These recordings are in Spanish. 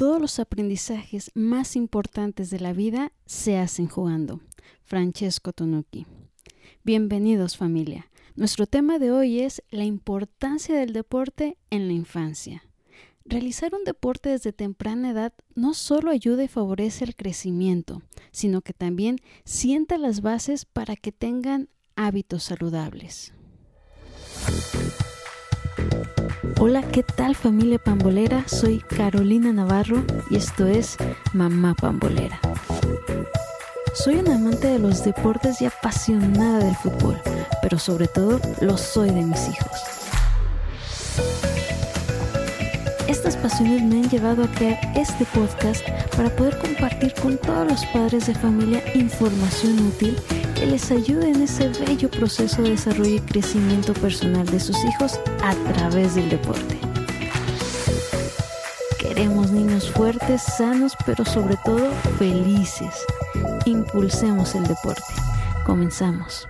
todos los aprendizajes más importantes de la vida se hacen jugando. Francesco Tonucci. Bienvenidos familia. Nuestro tema de hoy es la importancia del deporte en la infancia. Realizar un deporte desde temprana edad no solo ayuda y favorece el crecimiento, sino que también sienta las bases para que tengan hábitos saludables. Hola, ¿qué tal familia pambolera? Soy Carolina Navarro y esto es Mamá Pambolera. Soy una amante de los deportes y apasionada del fútbol, pero sobre todo lo soy de mis hijos. Estas pasiones me han llevado a crear este podcast para poder compartir con todos los padres de familia información útil que les ayude en ese bello proceso de desarrollo y crecimiento personal de sus hijos a través del deporte. Queremos niños fuertes, sanos, pero sobre todo felices. Impulsemos el deporte. Comenzamos.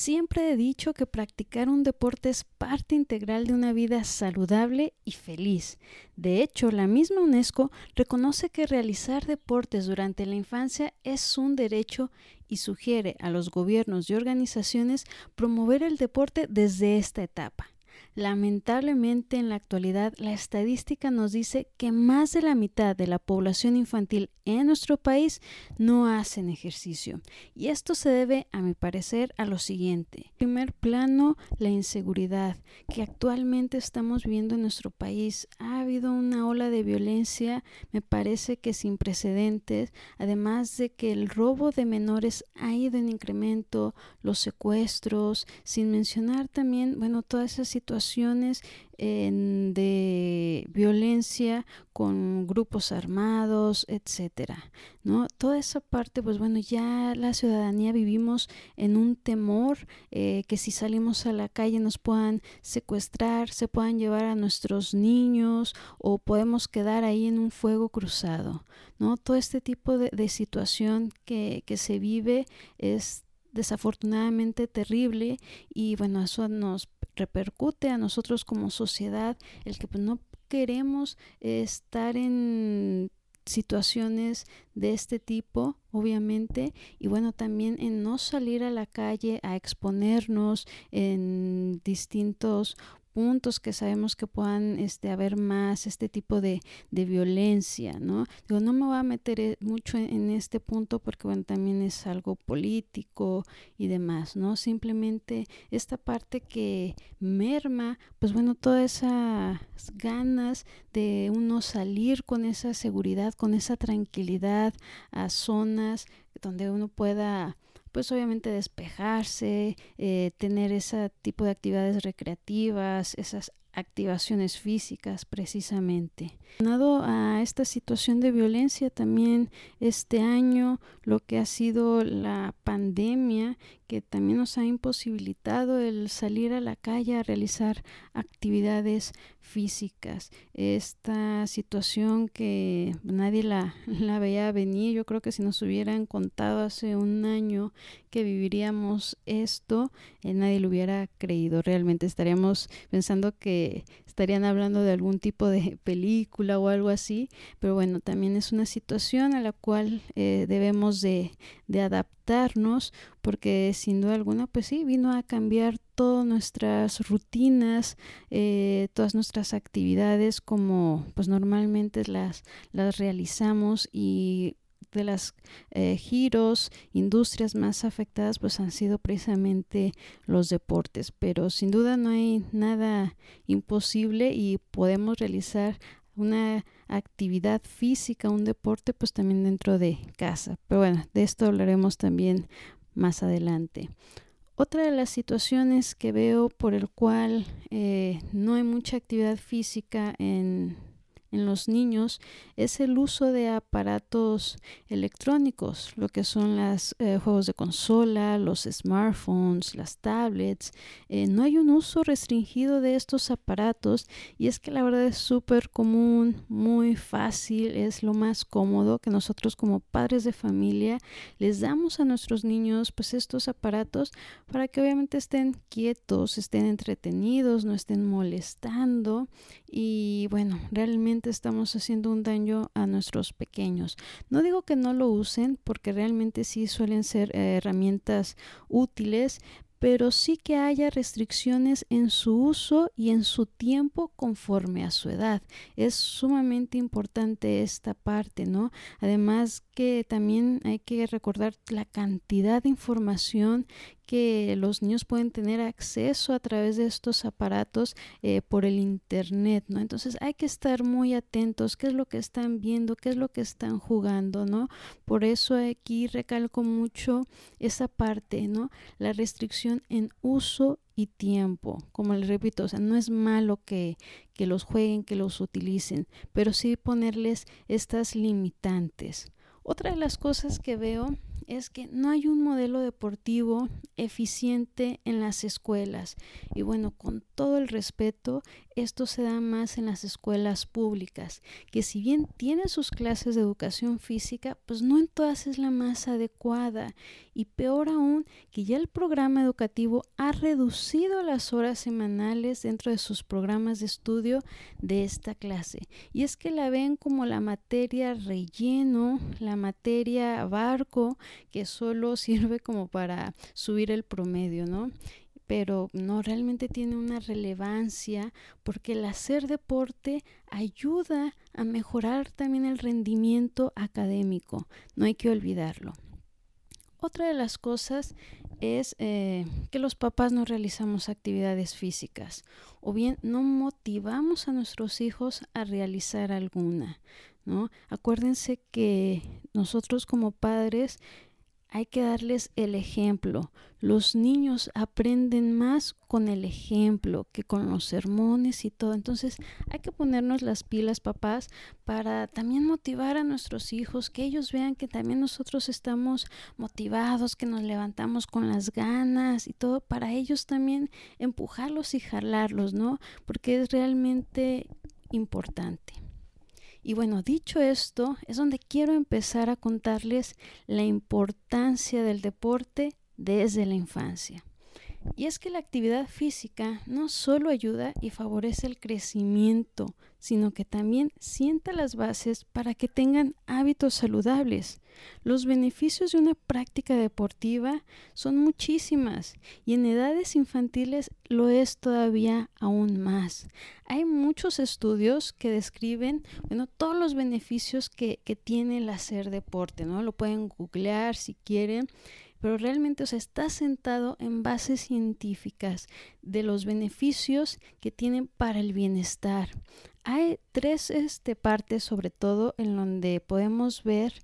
Siempre he dicho que practicar un deporte es parte integral de una vida saludable y feliz. De hecho, la misma UNESCO reconoce que realizar deportes durante la infancia es un derecho y sugiere a los gobiernos y organizaciones promover el deporte desde esta etapa. Lamentablemente en la actualidad la estadística nos dice que más de la mitad de la población infantil en nuestro país no hacen ejercicio. Y esto se debe, a mi parecer, a lo siguiente. En primer plano, la inseguridad que actualmente estamos viviendo en nuestro país. Habido una ola de violencia, me parece que sin precedentes, además de que el robo de menores ha ido en incremento, los secuestros, sin mencionar también, bueno, todas esas situaciones de violencia con grupos armados, etcétera, ¿no? Toda esa parte, pues bueno, ya la ciudadanía vivimos en un temor eh, que si salimos a la calle nos puedan secuestrar, se puedan llevar a nuestros niños o podemos quedar ahí en un fuego cruzado, ¿no? Todo este tipo de, situación que, que se vive es desafortunadamente terrible y bueno, eso nos repercute a nosotros como sociedad, el que pues, no queremos estar en situaciones de este tipo, obviamente, y bueno, también en no salir a la calle a exponernos en distintos puntos que sabemos que puedan este, haber más este tipo de, de violencia, ¿no? Digo, no me voy a meter eh, mucho en, este punto porque, bueno, también es algo político y demás, ¿no? Simplemente esta parte que merma, pues bueno, todas esas ganas de uno salir con esa seguridad, con esa tranquilidad a zonas donde uno pueda pues obviamente despejarse, eh, tener ese tipo de actividades recreativas, esas activaciones físicas precisamente. Dado a esta situación de violencia también este año lo que ha sido la pandemia que también nos ha imposibilitado el salir a la calle a realizar actividades físicas. Esta situación que nadie la, la veía venir, yo creo que si nos hubieran contado hace un año que viviríamos esto, eh, nadie lo hubiera creído. Realmente estaríamos pensando que estarían hablando de algún tipo de película o algo así, pero bueno, también es una situación a la cual eh, debemos de, de porque sin duda alguna, pues sí, vino a cambiar todas nuestras rutinas, eh, todas nuestras actividades como pues normalmente las, las realizamos y de las eh, giros, industrias más afectadas pues han sido precisamente los deportes, pero sin duda no hay nada imposible y podemos realizar una actividad física, un deporte pues también dentro de casa. Pero bueno, de esto hablaremos también más adelante. Otra de las situaciones que veo por el cual eh, no hay mucha actividad física en en los niños es el uso de aparatos electrónicos, lo que son los eh, juegos de consola, los smartphones, las tablets. Eh, no hay un uso restringido de estos aparatos y es que la verdad es súper común, muy fácil, es lo más cómodo que nosotros como padres de familia les damos a nuestros niños pues estos aparatos para que obviamente estén quietos, estén entretenidos, no estén molestando y bueno, realmente estamos haciendo un daño a nuestros pequeños. No digo que no lo usen, porque realmente sí suelen ser eh, herramientas útiles, pero sí que haya restricciones en su uso y en su tiempo conforme a su edad. Es sumamente importante esta parte, ¿no? Además que también hay que recordar la cantidad de información que los niños pueden tener acceso a través de estos aparatos eh, por el internet, ¿no? Entonces hay que estar muy atentos, qué es lo que están viendo, qué es lo que están jugando, ¿no? Por eso aquí recalco mucho esa parte, ¿no? La restricción en uso y tiempo. Como les repito, no es malo que, que los jueguen, que los utilicen, pero sí ponerles estas limitantes. Otra de las cosas que veo es que no hay un modelo deportivo eficiente en las escuelas. Y bueno, con todo el respeto, esto se da más en las escuelas públicas, que si bien tienen sus clases de educación física, pues no en todas es la más adecuada. Y peor aún, que ya el programa educativo ha reducido las horas semanales dentro de sus programas de estudio de esta clase. Y es que la ven como la materia relleno, la materia barco, que solo sirve como para subir el promedio, ¿no? Pero no realmente tiene una relevancia porque el hacer deporte ayuda a mejorar también el rendimiento académico, no hay que olvidarlo. Otra de las cosas es eh, que los papás no realizamos actividades físicas o bien no motivamos a nuestros hijos a realizar alguna. ¿no? Acuérdense que nosotros como padres hay que darles el ejemplo. Los niños aprenden más con el ejemplo que con los sermones y todo. Entonces hay que ponernos las pilas, papás, para también motivar a nuestros hijos, que ellos vean que también nosotros estamos motivados, que nos levantamos con las ganas y todo, para ellos también empujarlos y jalarlos, ¿no? Porque es realmente importante. Y bueno, dicho esto, es donde quiero empezar a contarles la importancia del deporte desde la infancia. Y es que la actividad física no solo ayuda y favorece el crecimiento, sino que también sienta las bases para que tengan hábitos saludables. Los beneficios de una práctica deportiva son muchísimas y en edades infantiles lo es todavía aún más. Hay muchos estudios que describen bueno, todos los beneficios que, que tiene el hacer deporte, ¿no? Lo pueden googlear si quieren pero realmente o sea, está sentado en bases científicas de los beneficios que tienen para el bienestar. Hay tres este, partes sobre todo en donde podemos ver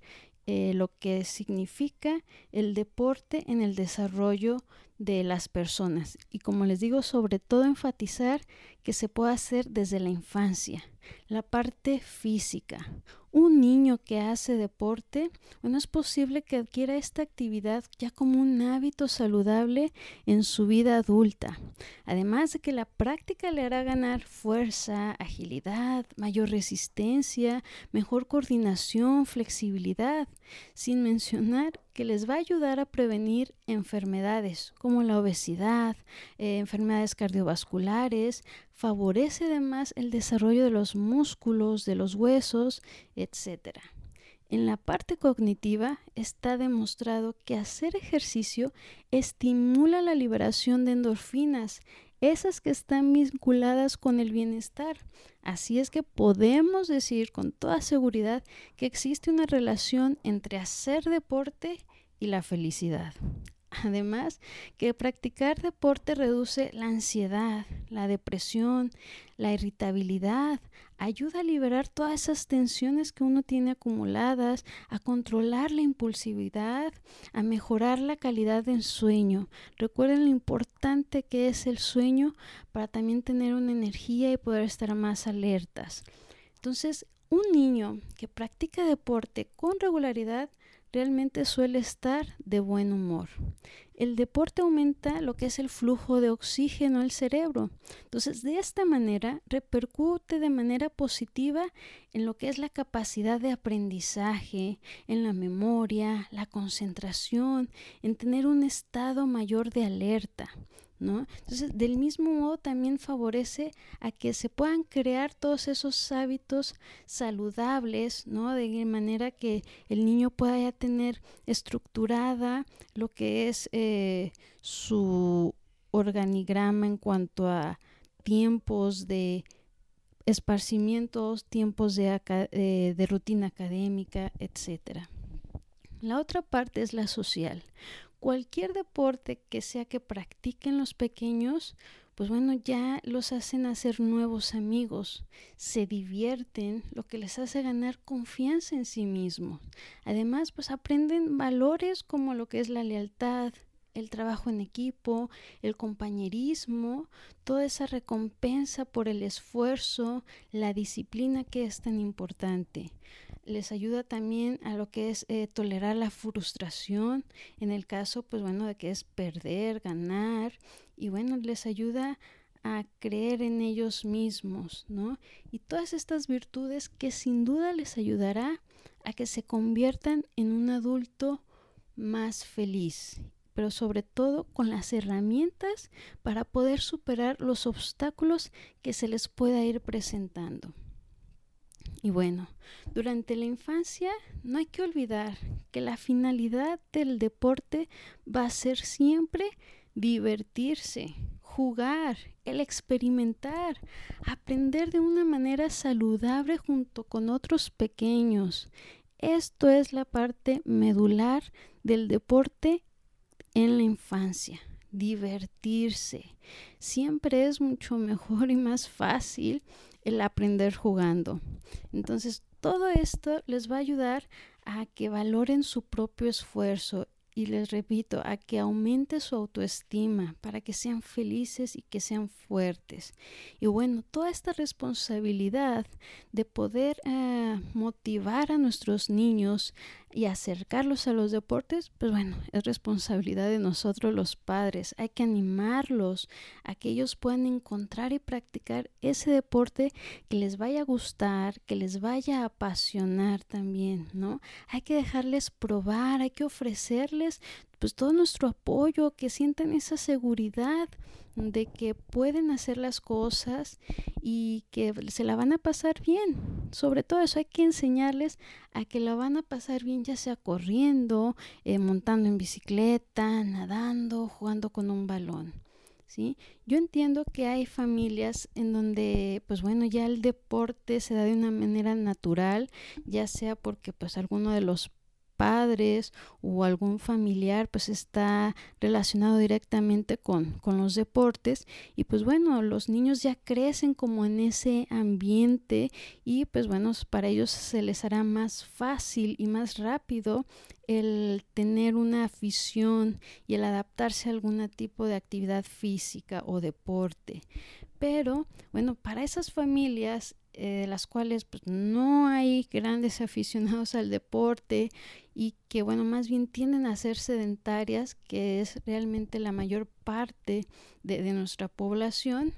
eh, lo que significa el deporte en el desarrollo de las personas. Y como les digo, sobre todo enfatizar que se puede hacer desde la infancia. La parte física. Un niño que hace deporte, bueno, es posible que adquiera esta actividad ya como un hábito saludable en su vida adulta. Además de que la práctica le hará ganar fuerza, agilidad, mayor resistencia, mejor coordinación, flexibilidad, sin mencionar que les va a ayudar a prevenir enfermedades como la obesidad, eh, enfermedades cardiovasculares, favorece además el desarrollo de los músculos, de los huesos, etc. En la parte cognitiva está demostrado que hacer ejercicio estimula la liberación de endorfinas, esas que están vinculadas con el bienestar. Así es que podemos decir con toda seguridad que existe una relación entre hacer deporte y la felicidad. Además, que practicar deporte reduce la ansiedad, la depresión, la irritabilidad, ayuda a liberar todas esas tensiones que uno tiene acumuladas, a controlar la impulsividad, a mejorar la calidad del sueño. Recuerden lo importante que es el sueño para también tener una energía y poder estar más alertas. Entonces, un niño que practica deporte con regularidad realmente suele estar de buen humor. el deporte aumenta lo que es el flujo de oxígeno al cerebro. Entonces, de esta manera repercute de manera positiva en lo que es la capacidad de aprendizaje, en la memoria, la concentración, en tener un estado mayor de alerta. ¿No? Entonces, del mismo modo también favorece a que se puedan crear todos esos hábitos saludables, ¿no? De manera que el niño pueda ya tener estructurada lo que es eh, su organigrama en cuanto a tiempos de esparcimientos, tiempos de, eh, de rutina académica, etc. La otra parte es la social. Cualquier deporte que sea que practiquen los pequeños, pues bueno, ya los hacen hacer nuevos amigos, se divierten, lo que les hace ganar confianza en sí mismos. Además, pues aprenden valores como lo que es la lealtad, el trabajo en equipo, el compañerismo, toda esa recompensa por el esfuerzo, la disciplina que es tan importante. Les ayuda también a lo que es eh, tolerar la frustración, en el caso, pues bueno, de que es perder, ganar, y bueno, les ayuda a creer en ellos mismos, ¿no? Y todas estas virtudes que sin duda les ayudará a que se conviertan en un adulto más feliz pero sobre todo con las herramientas para poder superar los obstáculos que se les pueda ir presentando. Y bueno, durante la infancia no hay que olvidar que la finalidad del deporte va a ser siempre divertirse, jugar, el experimentar, aprender de una manera saludable junto con otros pequeños. Esto es la parte medular del deporte en la infancia, divertirse. Siempre es mucho mejor y más fácil el aprender jugando. Entonces, todo esto les va a ayudar a que valoren su propio esfuerzo y les repito, a que aumente su autoestima para que sean felices y que sean fuertes. Y bueno, toda esta responsabilidad de poder eh, motivar a nuestros niños y acercarlos a los deportes, pues bueno, es responsabilidad de nosotros los padres. Hay que animarlos a que ellos puedan encontrar y practicar ese deporte que les vaya a gustar, que les vaya a apasionar también, ¿no? Hay que dejarles probar, hay que ofrecerles pues todo nuestro apoyo, que sientan esa seguridad de que pueden hacer las cosas y que se la van a pasar bien. Sobre todo eso hay que enseñarles a que la van a pasar bien, ya sea corriendo, eh, montando en bicicleta, nadando, jugando con un balón. ¿Sí? Yo entiendo que hay familias en donde, pues bueno, ya el deporte se da de una manera natural, ya sea porque pues alguno de los padres o algún familiar pues está relacionado directamente con, con los deportes. Y pues bueno los niños ya crecen como en ese ambiente y pues bueno para ellos se les hará más fácil y más rápido el tener una afición y el adaptarse a algún tipo de actividad física o deporte. Pero bueno para esas familias eh, de las cuales pues, no hay grandes aficionados al deporte y que bueno, más bien tienden a ser sedentarias, que es realmente la mayor parte de, de nuestra población.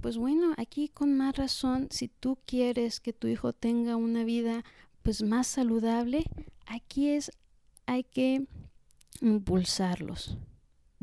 Pues bueno, aquí con más razón, si tú quieres que tu hijo tenga una vida pues más saludable, aquí es hay que impulsarlos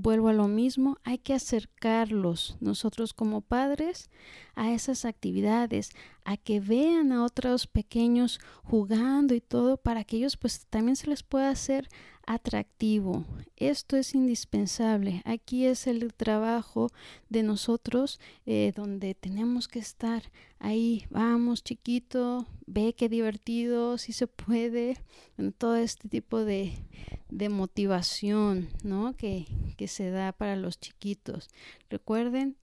vuelvo a lo mismo, hay que acercarlos nosotros como padres a esas actividades, a que vean a otros pequeños jugando y todo para que ellos pues también se les pueda hacer atractivo. Esto es indispensable. Aquí es el trabajo de nosotros eh, donde tenemos que estar ahí. Vamos chiquito, ve qué divertido, si se puede. todo este tipo de, de motivación ¿no? que, que se da para los chiquitos. Recuerden,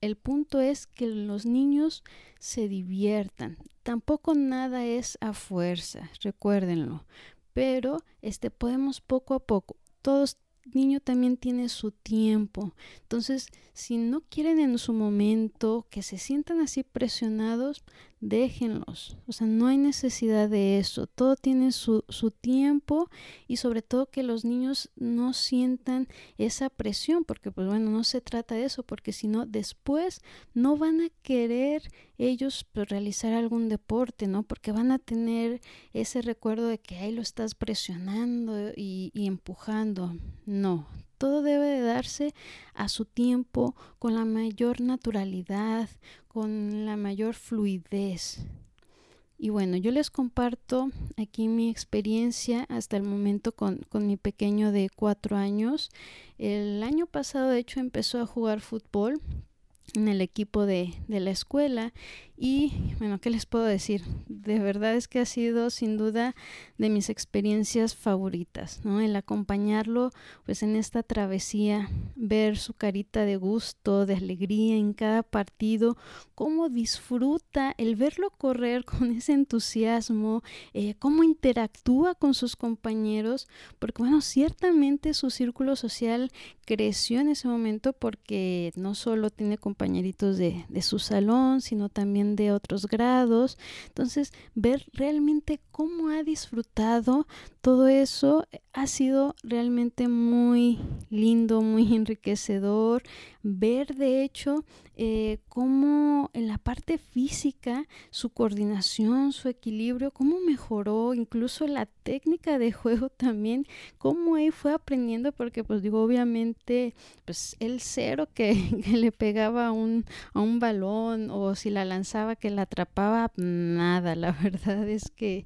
el punto es que los niños se diviertan. Tampoco nada es a fuerza, recuérdenlo. Pero este podemos poco a poco. Todos niño también tiene su tiempo. Entonces, si no quieren en su momento que se sientan así presionados, déjenlos. O sea, no hay necesidad de eso. Todo tiene su, su, tiempo y sobre todo que los niños no sientan esa presión, porque pues bueno, no se trata de eso, porque si no, después no van a querer ellos pues, realizar algún deporte, ¿no? Porque van a tener ese recuerdo de que ahí lo estás presionando y, y empujando. No, todo debe de darse a su tiempo, con la mayor naturalidad, con la mayor fluidez. Y bueno, yo les comparto aquí mi experiencia hasta el momento con, con, mi pequeño de cuatro años. El año pasado, de hecho, empezó a jugar fútbol en el equipo de, de la escuela y bueno, ¿qué les puedo decir? De verdad es que ha sido sin duda de mis experiencias favoritas, ¿no? El acompañarlo pues en esta travesía, ver su carita de gusto, de alegría en cada partido, cómo disfruta el verlo correr con ese entusiasmo, eh, cómo interactúa con sus compañeros, porque bueno, ciertamente su círculo social creció en ese momento porque no solo tiene compañeritos de, de su salón, sino también de otros grados. Entonces, ver realmente cómo ha disfrutado todo eso ha sido realmente muy lindo, muy enriquecedor. Ver, de hecho, eh, cómo en la parte física su coordinación, su equilibrio, cómo mejoró, incluso la técnica de juego también, cómo él fue aprendiendo, porque pues digo, obviamente, pues el cero que, le pegaba a un, a un balón o si la lanzaba que la atrapaba, nada, la verdad es que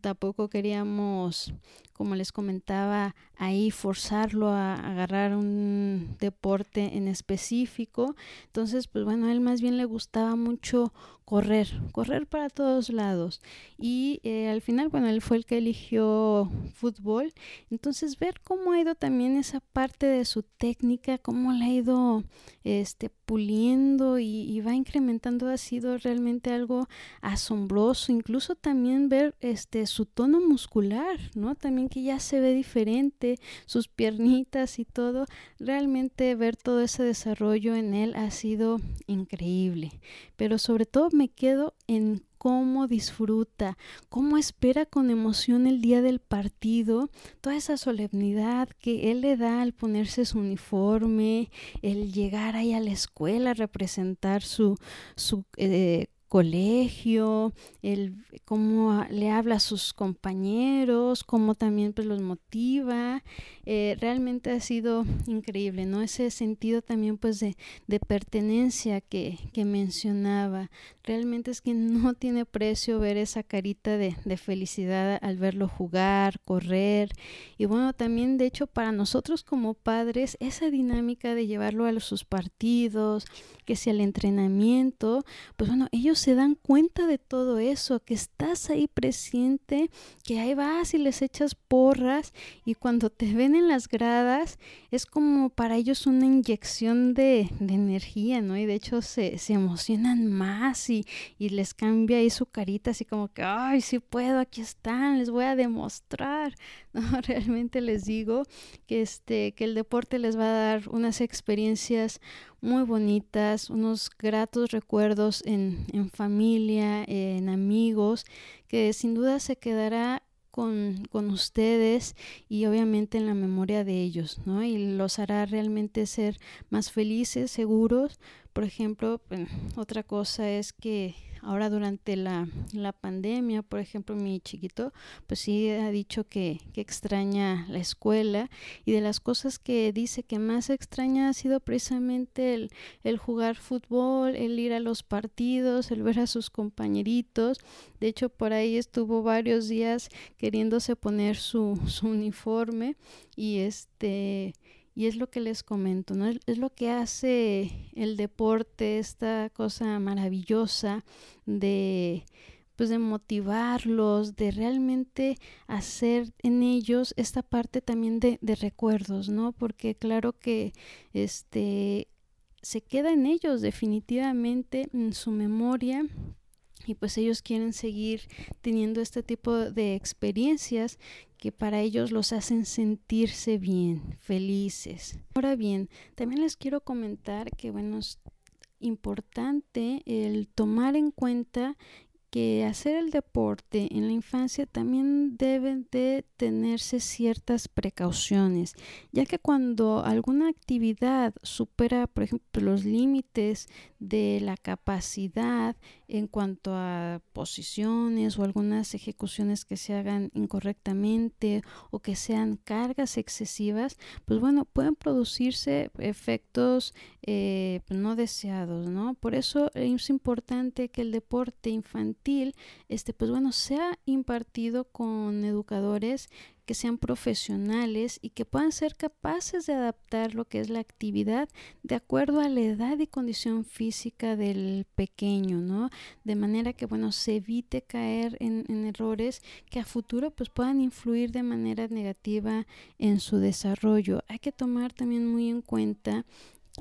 tampoco queríamos como les comentaba, ahí forzarlo a agarrar un deporte en específico. Entonces, pues bueno, a él más bien le gustaba mucho correr, correr para todos lados. Y eh, al final, bueno, él fue el que eligió fútbol. Entonces, ver cómo ha ido también esa parte de su técnica, cómo la ha ido este, puliendo y, y va incrementando ha sido realmente algo asombroso. Incluso también ver este, su tono muscular, ¿no? También que ya se ve diferente, sus piernitas y todo. Realmente ver todo ese desarrollo en él ha sido increíble. Pero sobre todo me quedo en cómo disfruta, cómo espera con emoción el día del partido, toda esa solemnidad que él le da al ponerse su uniforme, el llegar ahí a la escuela a representar su, eh, colegio, el cómo le habla a sus compañeros, cómo también pues los motiva. Eh, realmente ha sido increíble, ¿no? Ese sentido también pues de, de pertenencia que, que, mencionaba. Realmente es que no tiene precio ver esa carita de, de felicidad al verlo jugar, correr. Y bueno, también de hecho para nosotros como padres, esa dinámica de llevarlo a sus partidos, que sea el entrenamiento, pues bueno, ellos se dan cuenta de todo eso, que estás ahí presente, que ahí vas y les echas porras y cuando te ven en las gradas es como para ellos una inyección de, de energía, ¿no? Y de hecho se, se emocionan más y, y, les cambia ahí su carita así como que, ay, sí puedo, aquí están, les voy a demostrar, ¿no? Realmente les digo que, este, que el deporte les va a dar unas experiencias muy bonitas, unos gratos recuerdos en, en familia, en amigos, que sin duda se quedará con, con, ustedes y obviamente en la memoria de ellos, ¿no? Y los hará realmente ser más felices, seguros. Por ejemplo, otra cosa es que Ahora durante la, la pandemia, por ejemplo, mi chiquito, pues sí ha dicho que, que extraña la escuela y de las cosas que dice que más extraña ha sido precisamente el, el jugar fútbol, el ir a los partidos, el ver a sus compañeritos. De hecho, por ahí estuvo varios días queriéndose poner su, su uniforme y este y es lo que les comento, ¿no? Es lo que hace el deporte, esta cosa maravillosa de pues de motivarlos, de realmente hacer en ellos esta parte también de, de recuerdos, ¿no? Porque claro que este se queda en ellos definitivamente en su memoria y pues ellos quieren seguir teniendo este tipo de experiencias que para ellos los hacen sentirse bien, felices. Ahora bien, también les quiero comentar que bueno, importante el tomar en cuenta que hacer el deporte en la infancia también deben de tenerse ciertas precauciones, ya que cuando alguna actividad supera, por ejemplo, los límites de la capacidad en cuanto a posiciones o algunas ejecuciones que se hagan incorrectamente o que sean cargas excesivas, pues bueno, pueden producirse efectos eh, no deseados, ¿no? Por eso es importante que el deporte infantil, este, pues bueno, sea impartido con educadores que sean profesionales y que puedan ser capaces de adaptar lo que es la actividad de acuerdo a la edad y condición física del pequeño, ¿no? De manera que, bueno, se evite caer en, en errores que a futuro pues puedan influir de manera negativa en su desarrollo. Hay que tomar también muy en cuenta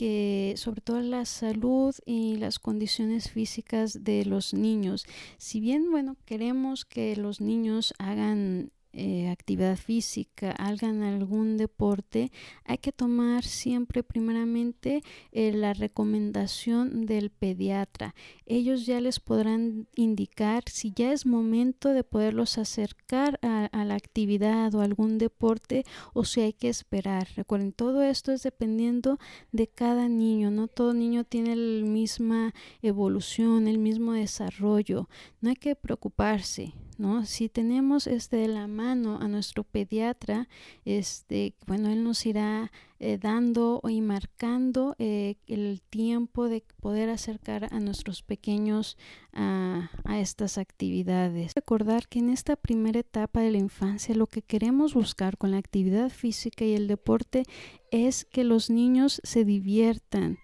que sobre todo la salud y las condiciones físicas de los niños. Si bien, bueno, queremos que los niños hagan eh, actividad física, hagan algún deporte, hay que tomar siempre primeramente eh, la recomendación del pediatra. Ellos ya les podrán indicar si ya es momento de poderlos acercar a, la actividad o algún deporte o si hay que esperar. Recuerden, todo esto es dependiendo de cada niño, no todo niño tiene la misma evolución, el mismo desarrollo. No hay que preocuparse. ¿No? Si tenemos este de la mano a nuestro pediatra, este, bueno, él nos irá eh, dando y marcando eh, el tiempo de poder acercar a nuestros pequeños a estas actividades. Recordar que en esta primera etapa de la infancia lo que queremos buscar con la actividad física y el deporte es que los niños se diviertan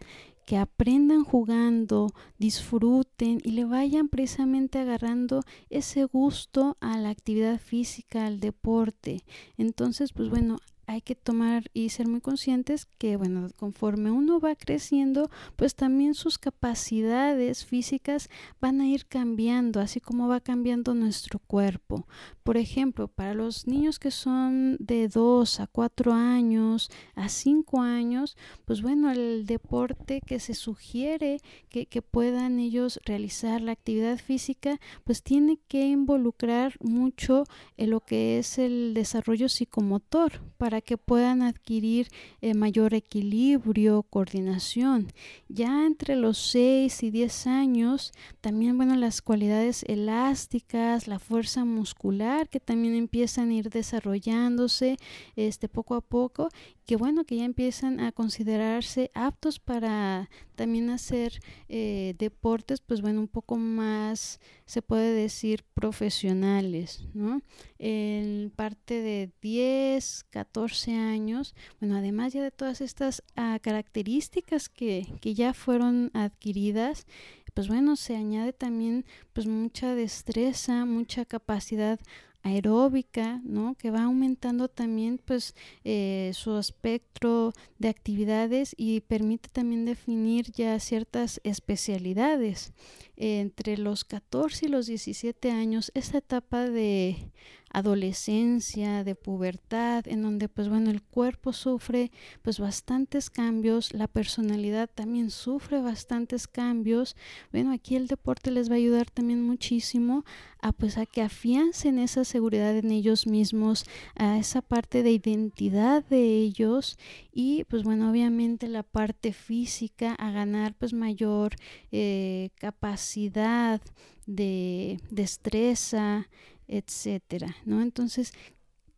que aprendan jugando, disfruten y le vayan precisamente agarrando ese gusto a la actividad física, al deporte. Entonces, pues bueno, hay que tomar y ser muy conscientes que, bueno, conforme uno va creciendo, pues también sus capacidades físicas van a ir cambiando, así como va cambiando nuestro cuerpo. Por ejemplo, para los niños que son de 2 a 4 años, a 5 años, pues bueno, el deporte que se sugiere que, que puedan ellos realizar la actividad física, pues tiene que involucrar mucho en lo que es el desarrollo psicomotor para que puedan adquirir eh, mayor equilibrio, coordinación. Ya entre los 6 y 10 años, también, bueno, las cualidades elásticas, la fuerza muscular que también empiezan a ir desarrollándose este, poco a poco que bueno que ya empiezan a considerarse aptos para también hacer eh, deportes pues bueno un poco más se puede decir profesionales no en parte de 10 14 años bueno además ya de todas estas ah, características que, que ya fueron adquiridas pues bueno se añade también pues mucha destreza mucha capacidad aeróbica, ¿no? Que va aumentando también pues eh, su espectro de actividades y permite también definir ya ciertas especialidades. entre los 14 y los 17 años, esta etapa de adolescencia, de pubertad, en donde pues bueno, el cuerpo sufre pues bastantes cambios, la personalidad también sufre bastantes cambios. Bueno, aquí el deporte les va a ayudar también muchísimo a pues a que afiancen esa seguridad en ellos mismos, a esa parte de identidad de ellos y pues bueno, obviamente la parte física a ganar pues mayor eh, capacidad de destreza, etcétera, ¿no? Entonces,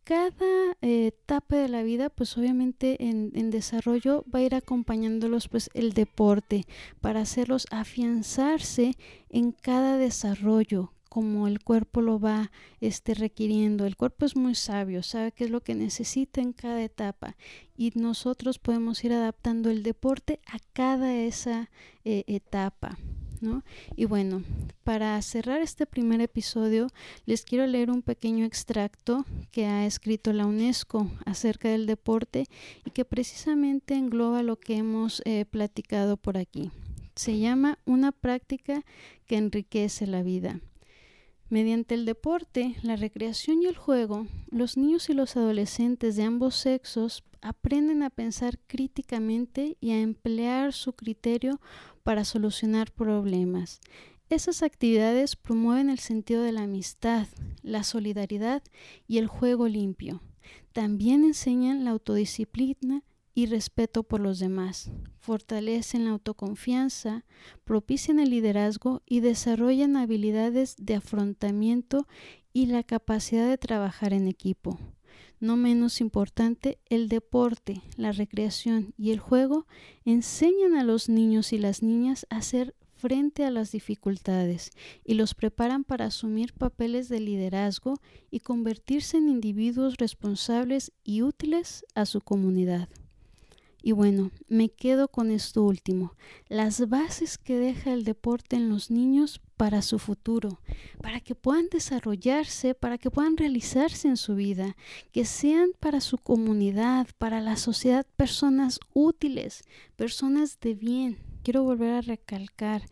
cada etapa de la vida, pues obviamente en, en, desarrollo va a ir acompañándolos pues el deporte para hacerlos afianzarse en cada desarrollo como el cuerpo lo va este, requiriendo. El cuerpo es muy sabio, sabe qué es lo que necesita en cada etapa y nosotros podemos ir adaptando el deporte a cada esa eh, etapa. Y bueno, para cerrar este primer episodio, les quiero leer un pequeño extracto que ha escrito la UNESCO acerca del deporte y que precisamente engloba lo que hemos eh, platicado por aquí. Se llama Una práctica que enriquece la vida. Mediante el deporte, la recreación y el juego, los niños y los adolescentes de ambos sexos aprenden a pensar críticamente y a emplear su criterio para solucionar problemas. Esas actividades promueven el sentido de la amistad, la solidaridad y el juego limpio. También enseñan la autodisciplina y respeto por los demás, fortalecen la autoconfianza, propician el liderazgo y desarrollan habilidades de afrontamiento y la capacidad de trabajar en equipo. No menos importante, el deporte, la recreación y el juego enseñan a los niños y las niñas a ser frente a las dificultades y los preparan para asumir papeles de liderazgo y convertirse en individuos responsables y útiles a su comunidad. Y bueno, me quedo con esto último, las bases que deja el deporte en los niños para su futuro, para que puedan desarrollarse, para que puedan realizarse en su vida, que sean para su comunidad, para la sociedad personas útiles, personas de bien. Quiero volver a recalcar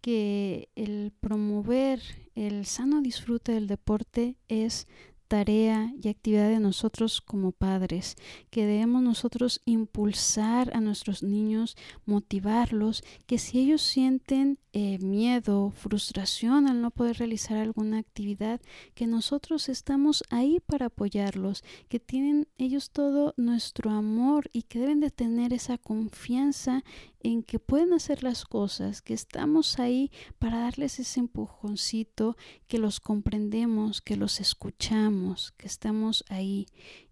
que el promover el sano disfrute del deporte es tarea y actividad de nosotros como padres, que debemos nosotros impulsar a nuestros niños, motivarlos, que si ellos sienten eh, miedo, frustración al no poder realizar alguna actividad, que nosotros estamos ahí para apoyarlos, que tienen ellos todo nuestro amor y que deben de tener esa confianza en que pueden hacer las cosas, que estamos ahí para darles ese empujoncito, que los comprendemos, que los escuchamos, que estamos ahí.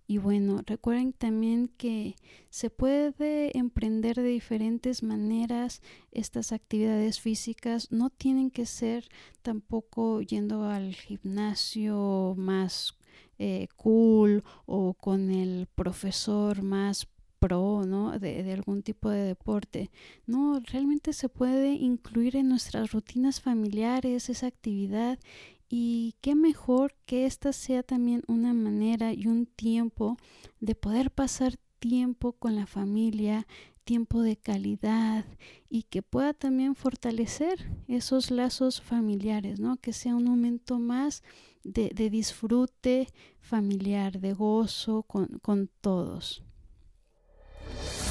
Y bueno, recuerden también que se puede emprender de diferentes maneras estas actividades físicas. No tienen que ser tampoco yendo al gimnasio más eh, cool o con el profesor más pro, ¿no? De, de, algún tipo de deporte. No, realmente se puede incluir en nuestras rutinas familiares esa actividad y qué mejor que esta sea también una manera y un tiempo de poder pasar tiempo con la familia, tiempo de calidad y que pueda también fortalecer esos lazos familiares, ¿no? Que sea un momento más de, de disfrute familiar, de gozo con, con todos.